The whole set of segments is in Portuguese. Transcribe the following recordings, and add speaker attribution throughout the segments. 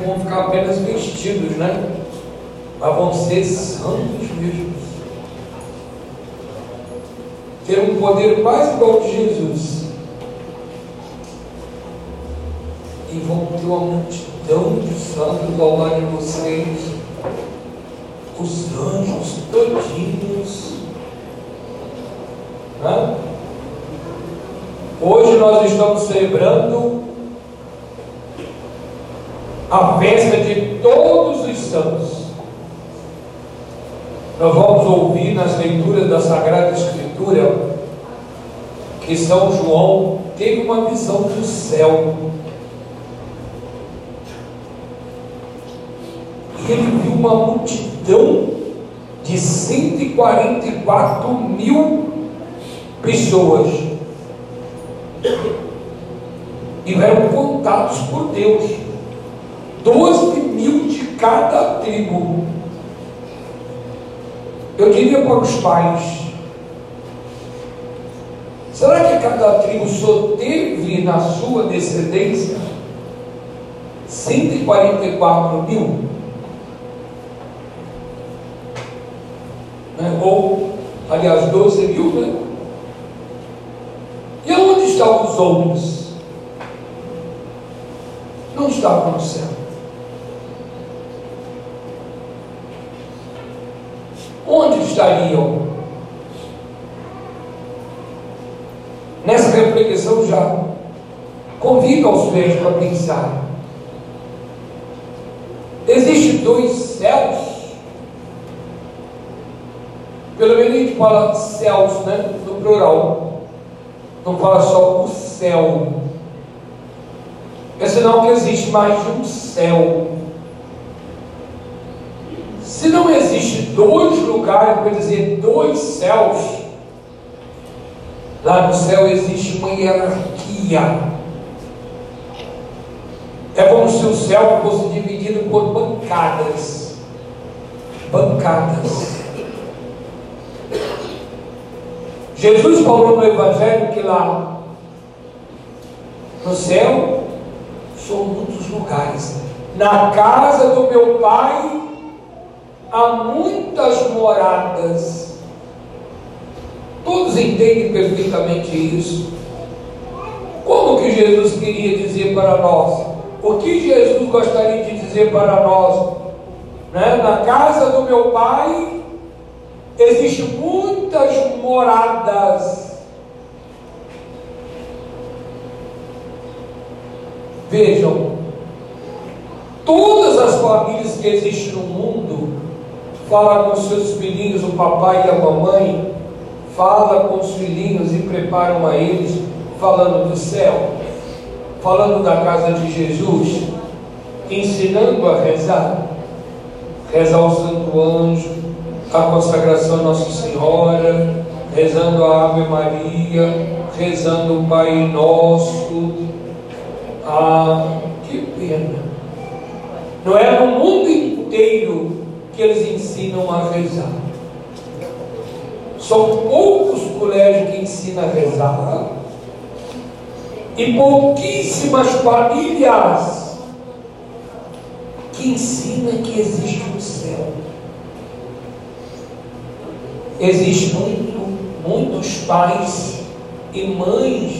Speaker 1: não vão ficar apenas vestidos, né? Mas vão ser santos mesmo. Ter um poder quase igual de Jesus. E vão ter uma multidão de santos ao lado de vocês. Os anjos todinhos. Né? Hoje nós estamos celebrando a festa de todos os santos. Nós vamos ouvir nas leituras da Sagrada Escritura que São João teve uma visão do céu. E ele viu uma multidão de 144 mil pessoas. E eram contados por Deus. 12 mil de cada tribo. Eu diria para os pais: será que cada tribo só teve na sua descendência 144 mil? Né? Ou, aliás, 12 mil, né? E onde estão os homens? Não estavam no céu. Onde estariam? Nessa reflexão já convido aos médicos a pensar. Existem dois céus. Pelo menos a gente fala céus, né? No plural. Não fala só o céu. É sinal que existe mais de um céu. Se não existe dois lugares, quer dizer, dois céus, lá no céu existe uma hierarquia. É como se o céu fosse dividido por bancadas. Bancadas. Jesus falou no Evangelho que lá no céu são muitos lugares. Na casa do meu pai há muitas moradas. Todos entendem perfeitamente isso. Como que Jesus queria dizer para nós? O que Jesus gostaria de dizer para nós? Né? Na casa do meu pai existem muitas moradas. Vejam, todas as famílias que existem no mundo fala com seus filhinhos, o papai e a mamãe, fala com os filhinhos e preparam a eles, falando do céu, falando da casa de Jesus, ensinando a rezar, rezar o Santo Anjo, a consagração a Nossa Senhora, rezando a Ave Maria, rezando o Pai Nosso. Ah, que pena! Não é no mundo inteiro que eles ensinam a rezar. São poucos colégios que ensinam a rezar. E pouquíssimas famílias que ensinam que existe um céu. Existem muito, muitos pais e mães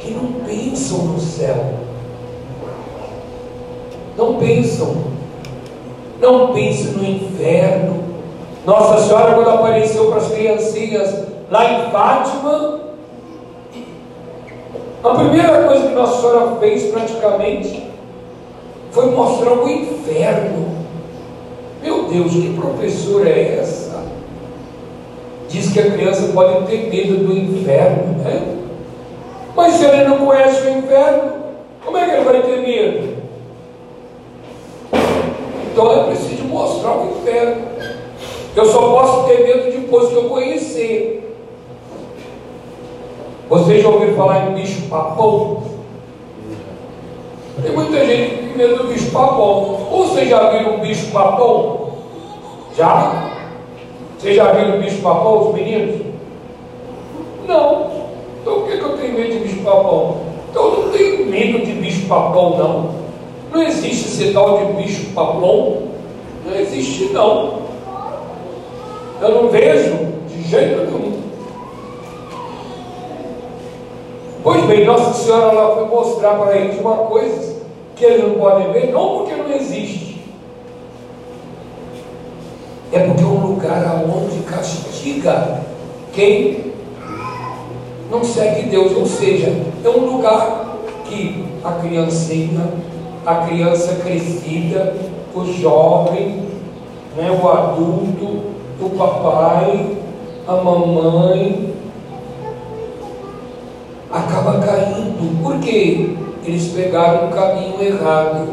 Speaker 1: que não pensam no céu. Não pensam não pense no inferno. Nossa Senhora, quando apareceu para as criancinhas lá em Fátima, a primeira coisa que Nossa Senhora fez praticamente foi mostrar o inferno. Meu Deus, que professora é essa? Diz que a criança pode ter medo do inferno, né? Mas se ele não conhece o inferno, como é que ele vai ter medo? Então é preciso mostrar o inferno. Eu só posso ter medo depois que eu conhecer. Vocês já ouviram falar em bicho papão? Tem muita gente que tem medo do bicho papão. Ou vocês já viram um bicho papão? Já? Vocês já viram o bicho papão, os meninos? Não. Então por que, que eu tenho medo de bicho papão? Então eu não tenho medo de bicho papão, não. Não existe esse tal de bicho papão. Não existe não. Eu não vejo de jeito nenhum. Pois bem, Nossa Senhora ela foi mostrar para eles uma coisa que eles não podem ver, não porque não existe. É porque é um lugar aonde castiga quem não segue Deus, ou seja, é um lugar que a criancinha, a criança crescida, o jovem, né, o adulto, o papai, a mamãe, acaba caindo. Por quê? Eles pegaram um caminho errado.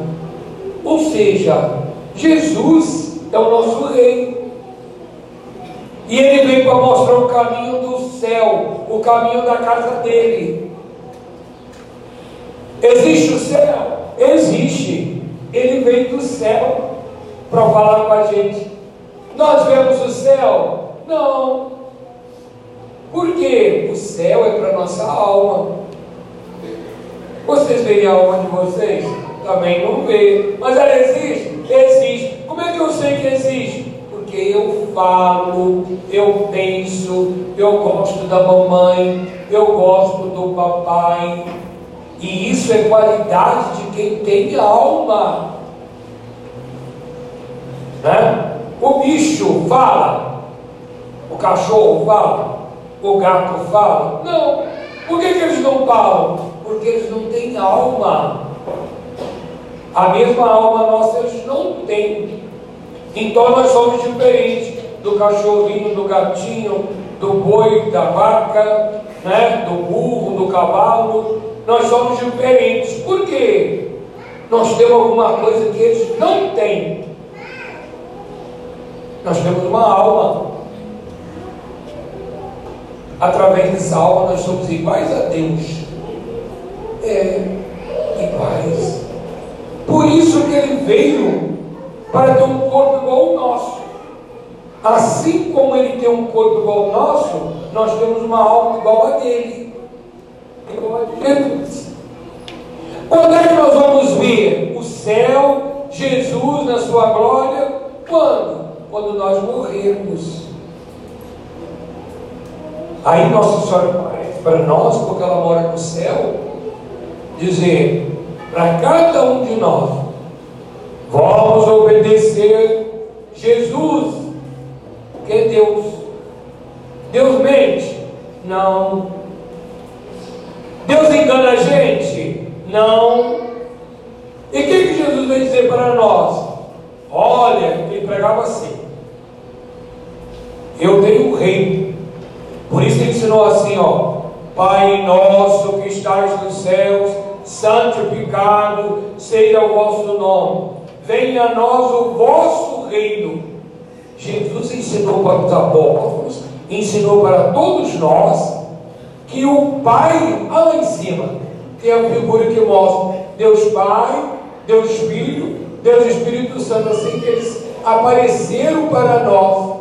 Speaker 1: Ou seja, Jesus é o nosso rei. E ele veio para mostrar o caminho do céu, o caminho da casa dele. Existe o céu? Existe. Ele veio do céu para falar com a gente. Nós vemos o céu? Não. Por quê? O céu é para nossa alma. Vocês veem a alma de vocês? Também não vê. Mas ela existe? Existe. Como é que eu sei que existe? Porque eu falo, eu penso, eu gosto da mamãe, eu gosto do papai. E isso é qualidade de quem tem alma. Né? O bicho fala, o cachorro fala, o gato fala. Não. Por que, que eles não falam? Porque eles não têm alma. A mesma alma nossa eles não têm. Então nós somos diferentes do cachorrinho, do gatinho, do boi, da vaca, né? do burro, do cavalo. Nós somos diferentes. Por quê? Nós temos alguma coisa que eles não têm. Nós temos uma alma. Através dessa alma nós somos iguais a Deus. É, iguais. Por isso que ele veio para ter um corpo igual ao nosso. Assim como ele tem um corpo igual ao nosso, nós temos uma alma igual a dele. Igual a Jesus. Quando é que nós vamos ver o céu, Jesus na sua glória? Quando? Quando nós morrermos. Aí Nossa Senhora parece para nós, porque ela mora no céu, dizer para cada um de nós, vamos obedecer Jesus, é Deus. Deus mente? Não. Deus engana a gente? Não. E o que, que Jesus vai dizer para nós? Olha, ele pregava assim. Eu tenho um rei. Por isso ele ensinou assim, ó. Pai nosso que estás nos céus, santificado seja o vosso nome. Venha a nós o vosso reino. Jesus ensinou para os apóstolos, ensinou para todos nós que o Pai, lá em cima, tem a figura que mostra Deus Pai, Deus Filho, Deus Espírito Santo, assim que eles apareceram para nós.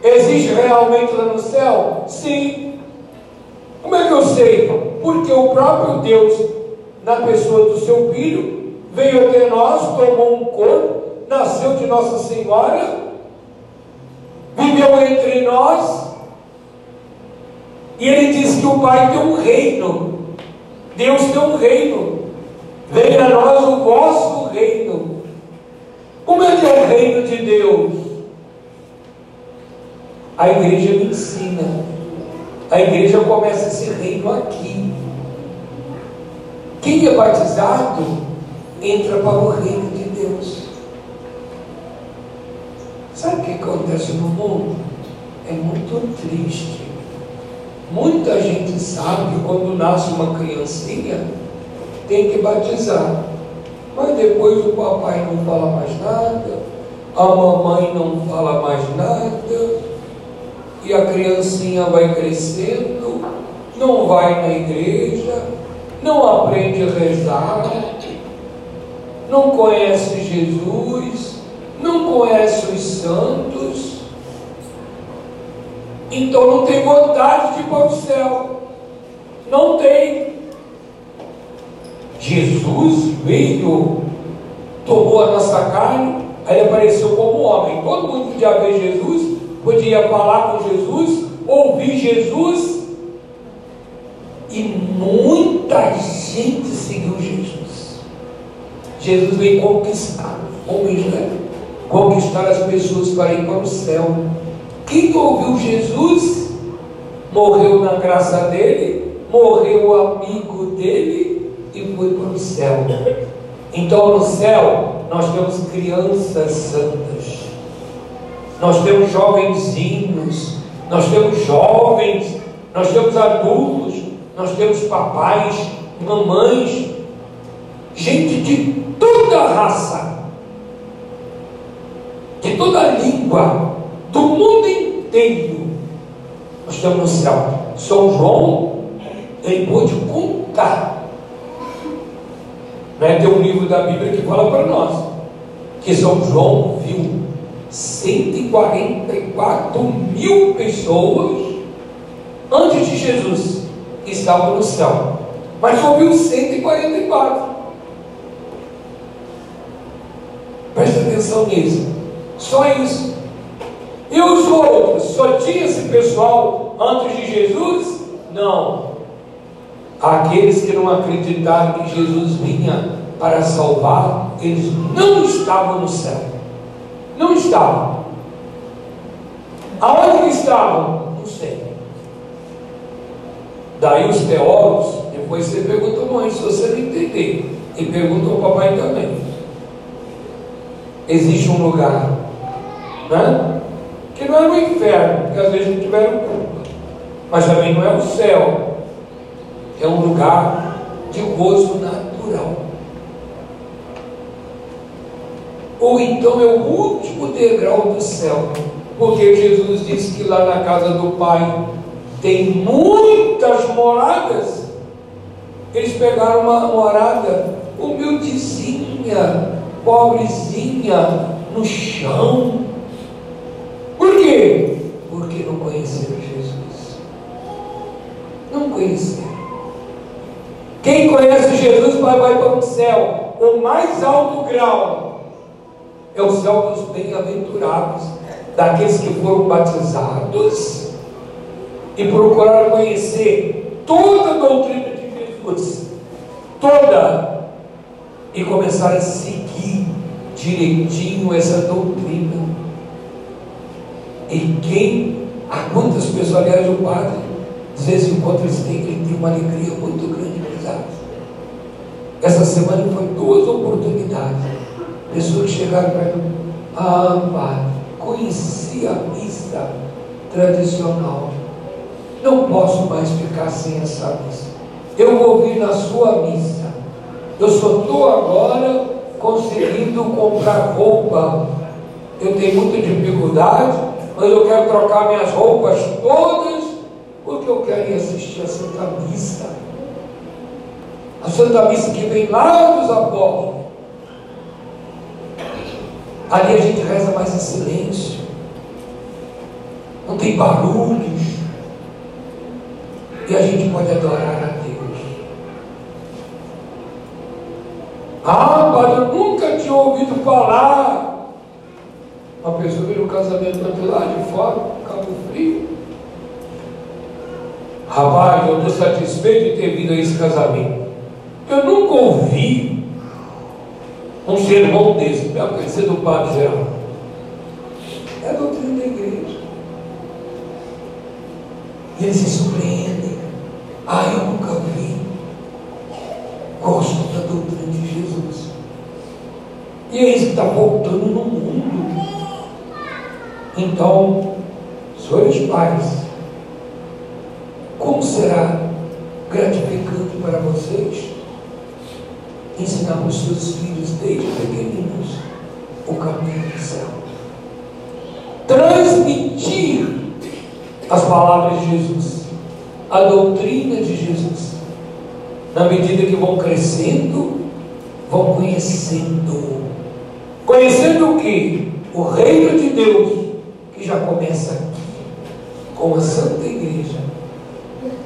Speaker 1: Existe realmente lá no céu? Sim. Como é que eu sei? Porque o próprio Deus, na pessoa do seu filho, veio até nós, tomou um corpo, nasceu de Nossa Senhora, viveu entre nós, e ele diz que o Pai tem um reino, Deus tem um reino, venha a nós o vosso reino. Como é que é o reino de Deus? A igreja me ensina. A igreja começa esse reino aqui. Quem é batizado entra para o reino de Deus. Sabe o que acontece no mundo? É muito triste. Muita gente sabe que quando nasce uma criancinha, tem que batizar. Mas depois o papai não fala mais nada, a mamãe não fala mais nada, e a criancinha vai crescendo, não vai na igreja, não aprende a rezar, não conhece Jesus, não conhece os santos, então não tem vontade de ir para o céu. Não tem. Jesus veio tomou a nossa carne, aí apareceu como homem. Todo mundo podia ver Jesus, podia falar com Jesus, ouvir Jesus, e muita gente seguiu Jesus. Jesus veio conquistar homens, né? Conquistar as pessoas para ir para o céu. Quem ouviu Jesus? Morreu na graça dele, morreu amigo dele e foi para o céu. Então no céu nós temos crianças santas, nós temos jovenzinhos, nós temos jovens, nós temos adultos, nós temos papais, mamães, gente de toda raça, de toda língua, do mundo inteiro. Nós estamos no céu. São João, ele pôde contar. Né? Tem um livro da Bíblia que fala para nós que São João viu 144 mil pessoas antes de Jesus que estavam no céu. Mas ouviu 144. Presta atenção nisso. Só isso. E os outros? Só tinha esse pessoal antes de Jesus? Não. Aqueles que não acreditaram que Jesus vinha para salvar, eles não estavam no céu. Não estavam. Aonde estavam? Não sei. Daí os teólogos, depois você pergunta mãe, se você não entender, e pergunta ao papai também. Existe um lugar, né? Que não é no inferno, porque às vezes não tiveram culpa, mas também não é o céu, é um lugar de gozo natural. Ou então é o último degrau do céu, porque Jesus disse que lá na casa do Pai tem muitas moradas. Eles pegaram uma morada humildezinha, pobrezinha, no chão. Por quê? Porque não conheceram Jesus. Não conheceram. Quem conhece Jesus vai, vai para o céu. O mais alto grau é o céu dos bem-aventurados, daqueles que foram batizados e procuraram conhecer toda a doutrina de Jesus, toda, e começaram a seguir direitinho essa doutrina. E quem, há quantas pessoas, aliás, o padre, às vezes enquanto eles têm, ele tem uma alegria muito grande, pesado. Essa semana foi duas oportunidades. Pessoas chegaram para mim, ah, padre, conheci a missa tradicional não posso mais ficar sem essa missa. Eu vou vir na sua missa. Eu só estou agora conseguindo comprar roupa. Eu tenho muita dificuldade, mas eu quero trocar minhas roupas todas, porque eu quero ir assistir a Santa Missa. A Santa Missa que vem lá dos apóstolos. Ali a gente reza mais em silêncio. Não tem barulhos e a gente pode adorar a Deus. Ah, padre, eu nunca tinha ouvido falar. Uma pessoa veio no casamento do lá de fora, Cabo Frio. Rapaz, eu estou satisfeito de ter vindo a esse casamento. Eu nunca ouvi um sermão desse, mesmo conhecer do Padre Geral. É a doutrina da igreja. E ele se surpreende. Ah, eu nunca vi. Gosto da doutrina de Jesus. E é isso que está voltando no mundo. Então, senhores pais, como será gratificante para vocês ensinar os seus filhos desde pequeninos o caminho do céu? Transmitir as palavras de Jesus a doutrina de Jesus. Na medida que vão crescendo, vão conhecendo. Conhecendo o que? O reino de Deus, já começa aqui, com a Santa Igreja,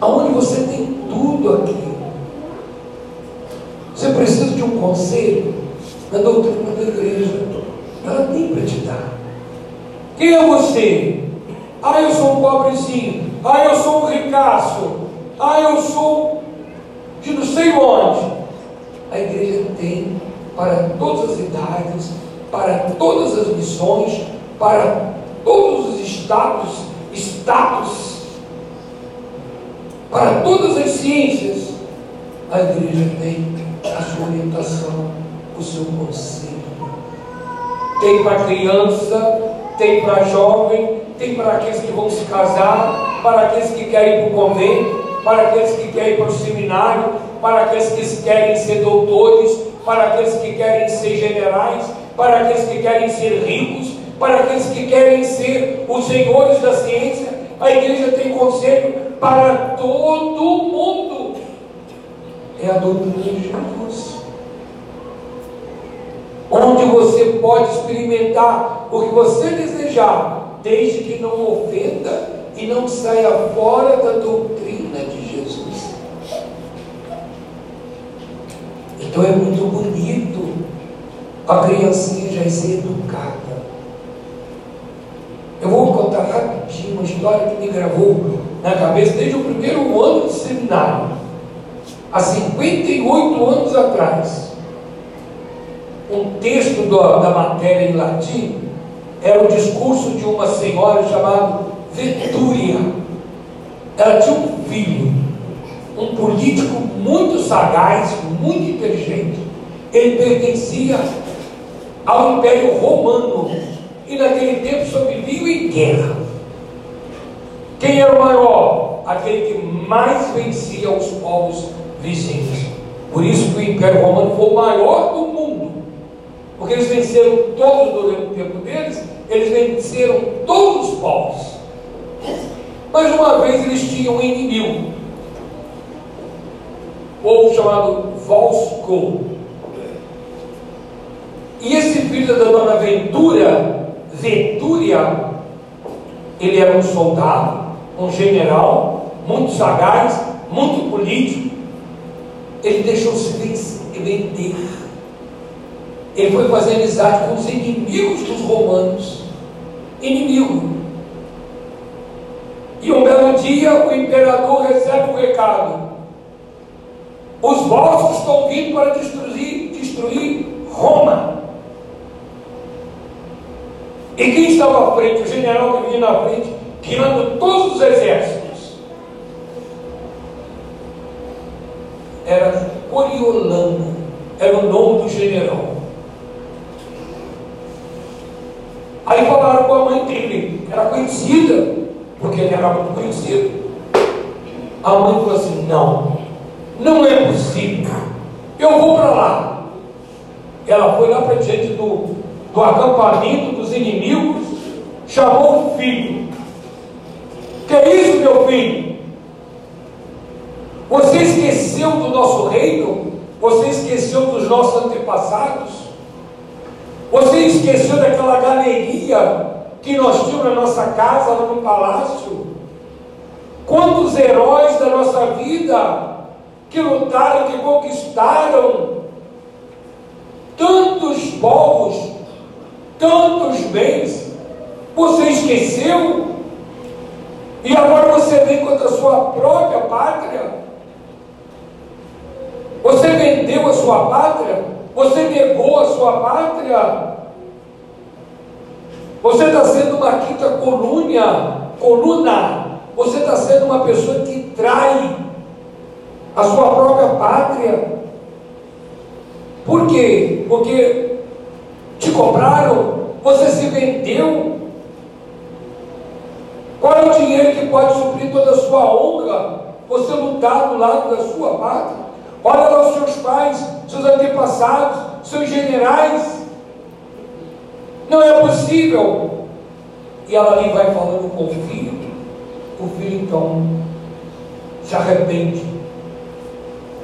Speaker 1: aonde você tem tudo aqui. Você precisa de um conselho na doutrina igreja, ela tem para te dar. Quem é você? Ah, eu sou um pobrezinho. Ah, eu sou um ricaço. Ah, eu sou de não sei onde. A igreja tem para todas as idades, para todas as missões, para todos os estados, status, para todas as ciências. A igreja tem a sua orientação, o seu conselho. Tem para criança, tem para jovem, tem para aqueles que vão se casar, para aqueles que querem ir para o convento, para aqueles que querem ir para o seminário, para aqueles que querem ser doutores, para aqueles que querem ser generais, para aqueles que querem ser ricos, para aqueles que querem ser os senhores da ciência. A igreja tem conselho para todo mundo. É a doutrina de Jesus. Onde você pode experimentar o que você desejar, desde que não ofenda e não saia fora da doutrina de Jesus. Então é muito bonito a criancinha já ser educada. Eu vou contar rapidinho uma história que me gravou na cabeça desde o primeiro ano de seminário, há 58 anos atrás. Um texto do, da matéria em latim era o discurso de uma senhora chamada Vetúria. Ela tinha um filho, um político muito sagaz, muito inteligente. Ele pertencia ao Império Romano e naquele tempo sobreviviam em guerra. Quem era o maior? Aquele que mais vencia os povos vizinhos. Por isso que o Império Romano foi o maior do mundo. Porque eles venceram todos durante o tempo deles, eles venceram todos os povos. Mas uma vez eles tinham um inimigo, povo chamado Volsco. E esse filho da dona Ventura Vetúria, ele era um soldado, um general, muito sagaz, muito político. Ele deixou-se vender. Ele foi fazer amizade com os inimigos dos romanos. Inimigo. E um belo dia o imperador recebe o recado. Os vossos estão vindo para destruir, destruir Roma. E quem estava à frente? O general que vinha na frente, guiando todos os exércitos. Era Coriolano, era o nome do general. Aí falaram com a mãe dele, era conhecida, porque ele era muito conhecido. A mãe falou assim: não, não é possível, eu vou para lá. Ela foi lá para diante do, do acampamento dos inimigos, chamou o filho. Que é isso, meu filho? Você esqueceu do nosso reino? Você esqueceu dos nossos antepassados? Você esqueceu daquela galeria que nós tínhamos na nossa casa, lá no palácio? Quantos heróis da nossa vida que lutaram, que conquistaram tantos povos, tantos bens, você esqueceu? E agora você vem contra a sua própria pátria? Você vendeu a sua pátria? Você negou a sua pátria? Você está sendo uma quinta coluna, coluna. Você está sendo uma pessoa que trai a sua própria pátria. Por quê? Porque te compraram, você se vendeu. Qual é o dinheiro que pode suprir toda a sua honra? Você lutar do lado da sua pátria. Olha lá os seus pais, seus antepassados, seus generais. Não é possível. E ela ali vai falando com o filho. O filho então se arrepende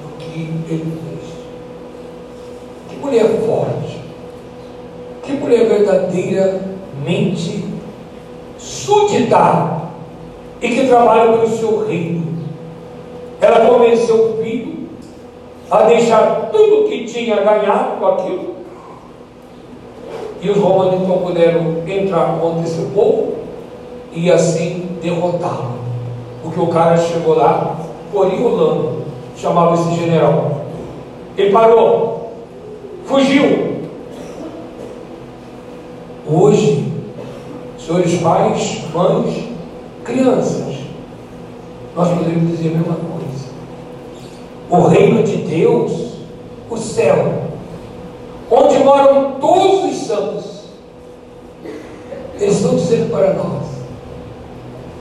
Speaker 1: do que ele fez. Que mulher forte que mulher verdadeiramente súdita e que trabalha pelo seu reino. Ela convenceu o filho a deixar tudo que tinha ganhado com aquilo E os romanos então puderam entrar contra esse povo e assim derrotá-lo. Porque o cara chegou lá, Coriolano, chamava esse general. Ele parou, fugiu. Hoje, senhores pais, mães, crianças, nós podemos dizer a mesma coisa. O reino de Deus, o céu, onde moram todos os santos, eles estão dizendo para nós: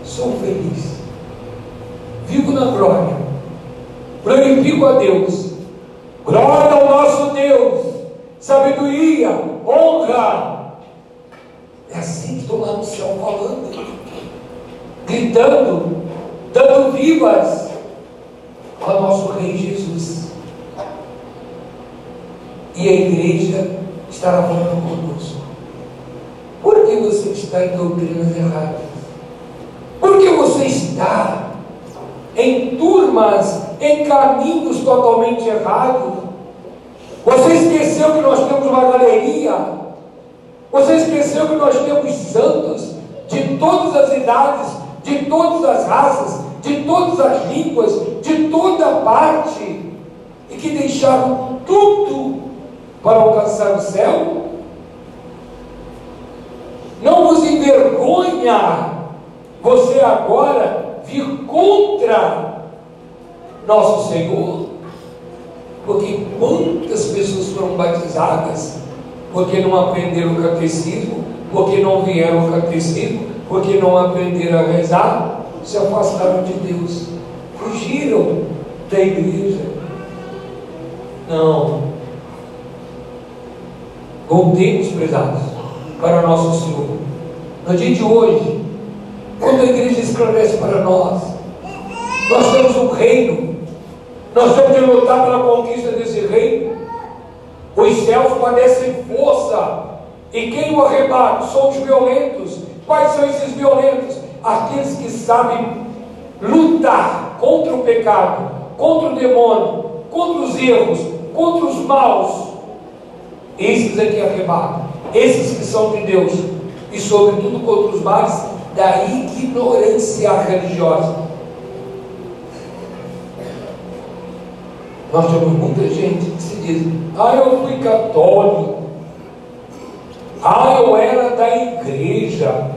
Speaker 1: sou feliz, vivo na glória, glorifico a Deus, glória ao nosso Deus, sabedoria, honra. É assim que estou lá no céu falando, gritando, dando vivas ao nosso Rei Jesus. E a igreja estará falando conosco. Por que você está em doutrinas erradas? Por que você está em turmas, em caminhos totalmente errados? Você esqueceu que nós temos uma galeria? Você esqueceu que nós temos santos de todas as idades, de todas as raças, de todas as línguas, de toda parte, e que deixaram tudo para alcançar o céu? Não vos envergonha você agora vir contra nosso Senhor? Porque quantas pessoas foram batizadas porque não aprenderam o catecismo, porque não vieram ao catecismo, porque não aprenderam a rezar, se afastaram de Deus, fugiram da igreja. Não. Voltemos, prezados, para nosso Senhor. No dia de hoje, quando a igreja esclarece para nós, nós temos um reino, nós temos que lutar pela conquista desse reino. Os céus padecem força, e quem o arrebata são os violentos. Quais são esses violentos? Aqueles que sabem lutar contra o pecado, contra o demônio, contra os erros, contra os maus. Esses é que arrebatam, esses que são de Deus, e sobretudo contra os males da ignorância religiosa. Nós temos muita gente que se diz, ah, eu fui católico, ah, eu era da igreja,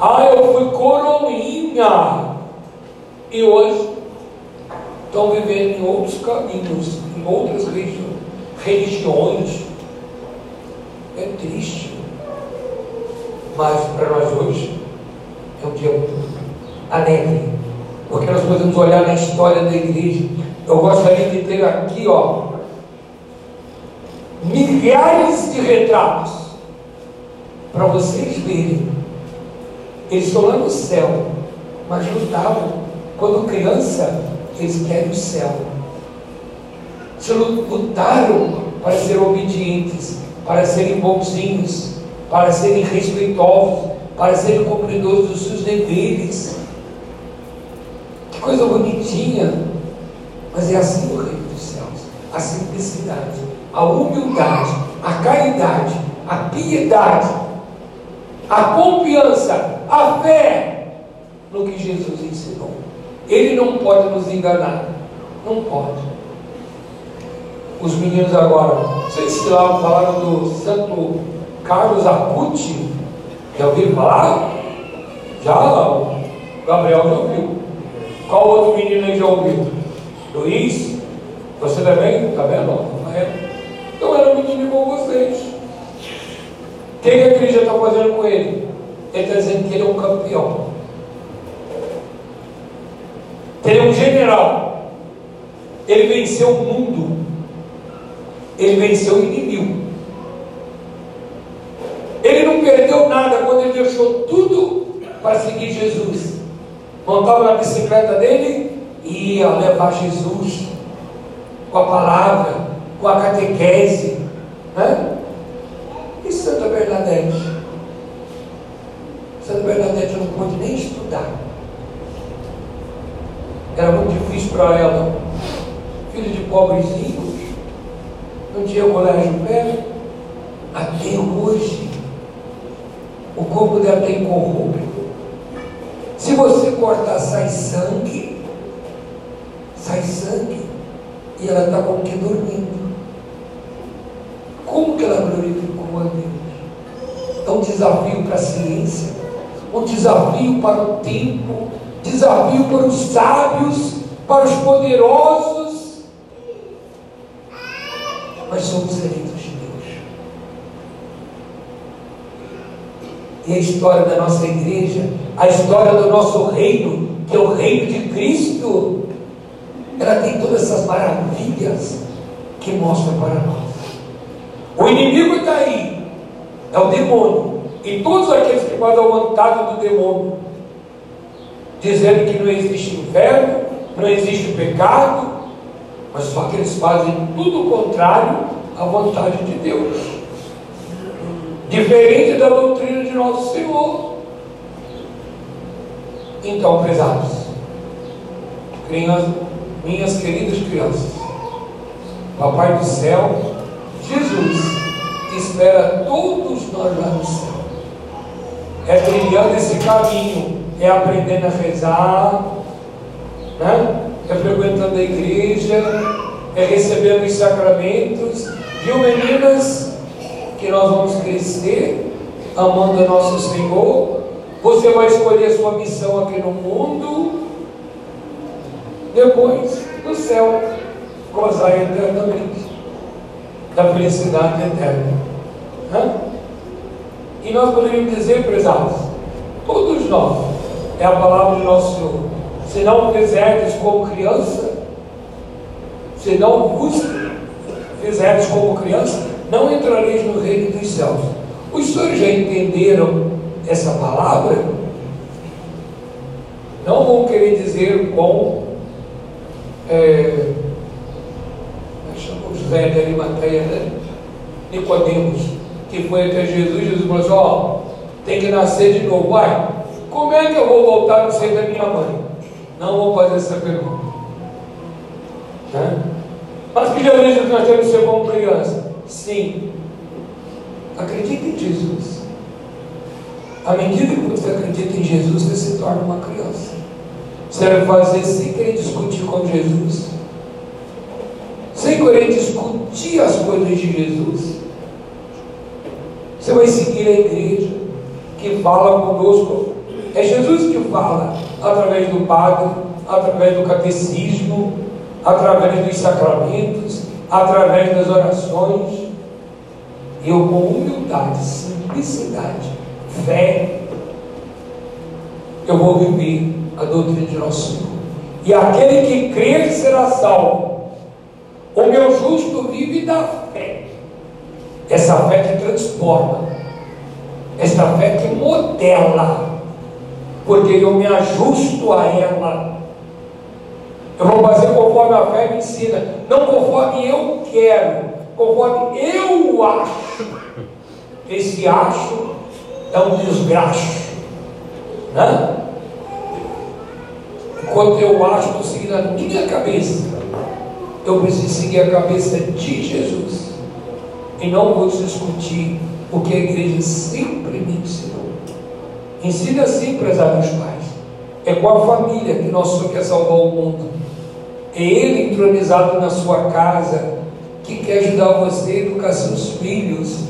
Speaker 1: ah, eu fui coroinha, e hoje estão vivendo em outros caminhos, em outras religiões. É triste. Mas para nós hoje é um dia alegre. Porque nós podemos olhar na história da igreja. Eu gostaria de ter aqui, ó, milhares de retratos para vocês verem. Eles estão lá no céu, mas lutavam. Quando criança, eles querem o céu. Se lutaram para ser obedientes, para serem bonzinhos, para serem respeitosos, para serem cumpridores dos seus deveres. Que coisa bonitinha! Mas é assim o reino dos céus: a simplicidade, a humildade, a caridade, a piedade, a confiança, a fé no que Jesus ensinou. Ele não pode nos enganar. Não pode. Os meninos agora, vocês se lá falaram do Santo Carlos Acuti. Já ouviram falar? Já, o Gabriel já ouviu. Qual outro menino já ouviu? Luiz? Você também? Tá vendo? É. Então era um menino igual vocês. O que a igreja está fazendo com ele? Ele está dizendo que ele é um campeão. Ele é um general. Ele venceu o mundo. Ele venceu o inimigo. Ele não perdeu nada quando ele deixou tudo para seguir Jesus. Montava na bicicleta dele e ia levar Jesus com a palavra, com a catequese. Né? E Santa Bernadette? Santa Bernadette não pôde nem estudar. Era muito difícil para ela. Filho de pobres ricos, não tinha colégio perto. Até hoje corpo dela está incorrupto. Se você cortar, sai sangue, sai sangue, e ela está como que dormindo. Como que ela glorificou a Deus? É um desafio para a ciência, um desafio para o tempo, desafio para os sábios, para os poderosos. Mas somos eleitos de Deus. E a história da nossa igreja, a história do nosso reino, que é o reino de Cristo, ela tem todas essas maravilhas que mostra para nós. O inimigo está aí, é o demônio. E todos aqueles que guardam o vontade do demônio, dizendo que não existe inferno, não existe pecado, mas só que eles fazem tudo o contrário à vontade de Deus. Diferente da doutrina de nosso Senhor. Então, pesados, crianças, minhas queridas crianças, Papai do céu, Jesus, espera todos nós lá no céu. É trilhando esse caminho, é aprendendo a rezar, né? é frequentando a igreja, é recebendo os sacramentos. Viu, meninas? Que nós vamos crescer amando a nosso Senhor. Você vai escolher a sua missão aqui no mundo. Depois, no céu, gozar eternamente da felicidade eterna. Né? E nós poderíamos dizer, prezados, todos nós, é a palavra do nosso Senhor, se não fizerdes como criança, se não vos fizerdes como criança, não entrareis no reino dos céus. Os senhores já entenderam essa palavra? Não vão querer dizer com é, José de Arimateia, né? Nicodemos, que foi até Jesus, Jesus falou assim, ó, tem que nascer de novo. Vai, como é que eu vou voltar no seio da minha mãe? Não vou fazer essa pergunta. Né? Mas que Jesus nós temos que ser como criança? Sim. Acredite em Jesus. À medida que você acredita em Jesus, você se torna uma criança. Você vai fazer sem querer discutir com Jesus sem querer discutir as coisas de Jesus. Você vai seguir a igreja que fala conosco. É Jesus que fala através do Padre, através do catecismo, através dos sacramentos, através das orações. Eu, com humildade, simplicidade, fé, eu vou viver a doutrina de nosso Senhor. E aquele que crer será salvo. O meu justo vive da fé. Essa fé que transforma. Essa fé que modela. Porque eu me ajusto a ela. Eu vou fazer conforme a fé me ensina. Não conforme eu quero. Conforme eu acho. Esse acho é um desgraço. Né? Enquanto eu acho, estou seguindo a minha cabeça eu preciso seguir a cabeça de Jesus. E não vou discutir o que a igreja sempre me ensinou. Ensina assim, prezados pais. É com a família que nosso Senhor quer salvar o mundo. É Ele entronizado na sua casa que quer ajudar você a educar seus filhos.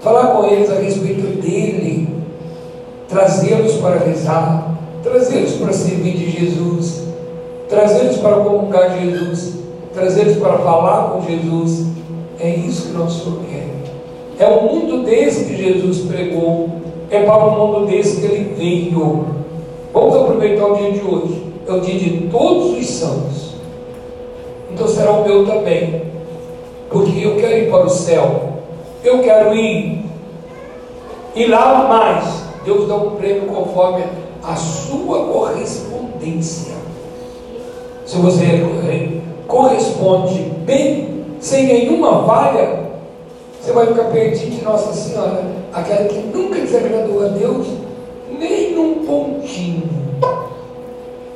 Speaker 1: Falar com eles a respeito dele. Trazê-los para rezar. Trazê-los para servir de Jesus trazê-los para comungar Jesus, trazê-los para falar com Jesus. É isso que nosso Senhor quer. É o mundo desse que Jesus pregou, é para o mundo desse que ele veio. Vamos aproveitar o dia de hoje, é o dia de todos os santos. Então será o meu também, porque eu quero ir para o céu, eu quero ir. E lá mais, Deus dá um prêmio conforme a sua correspondência se você corresponde bem, sem nenhuma falha, você vai ficar perdido de Nossa Senhora, aquela que nunca desagradou a Deus, nem num pontinho.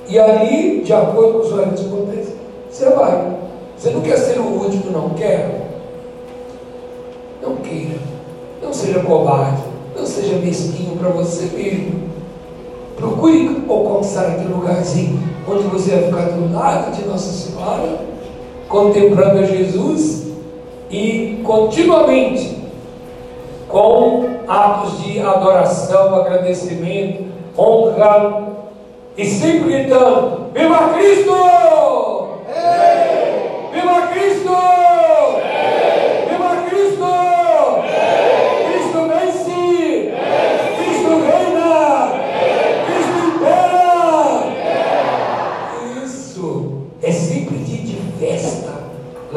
Speaker 1: E aí, de acordo com sua correspondência, você vai. Você não quer ser o último, não quer? Não queira. Não seja covarde. Não seja mesquinho para você mesmo. Procure alcançar aquele lugarzinho onde você vai ficar do lado de Nossa Senhora, contemplando a Jesus e continuamente com atos de adoração, agradecimento, honra e sempre gritando: Viva Cristo! Viva Cristo! Viva Cristo! Cristo vence! Cristo reina! Cristo impera! Isso é sempre dia de festa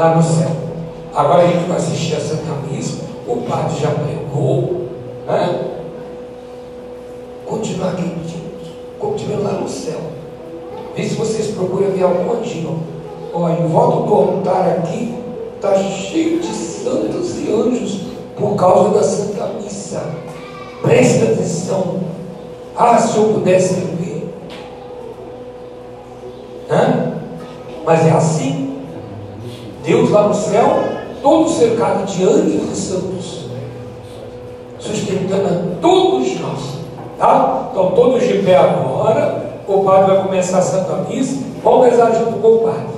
Speaker 1: lá no céu. Agora a gente vai assistir a Santa Missa, o padre já pregou, né? Continuar como estiver lá no céu. Vê se vocês procuram ver algum anjinho. Olha, em volta do altar aqui está cheio de santos e anjos por causa da Santa Missa. Presta atenção. Ah, se eu pudesse ver. Hã? Mas é assim. No céu, todo cercado de anjos e santos, sustentando a todos nós. Tá? Então, todos de pé agora. O padre vai começar a Santa Missa. Vamos rezar junto com o padre.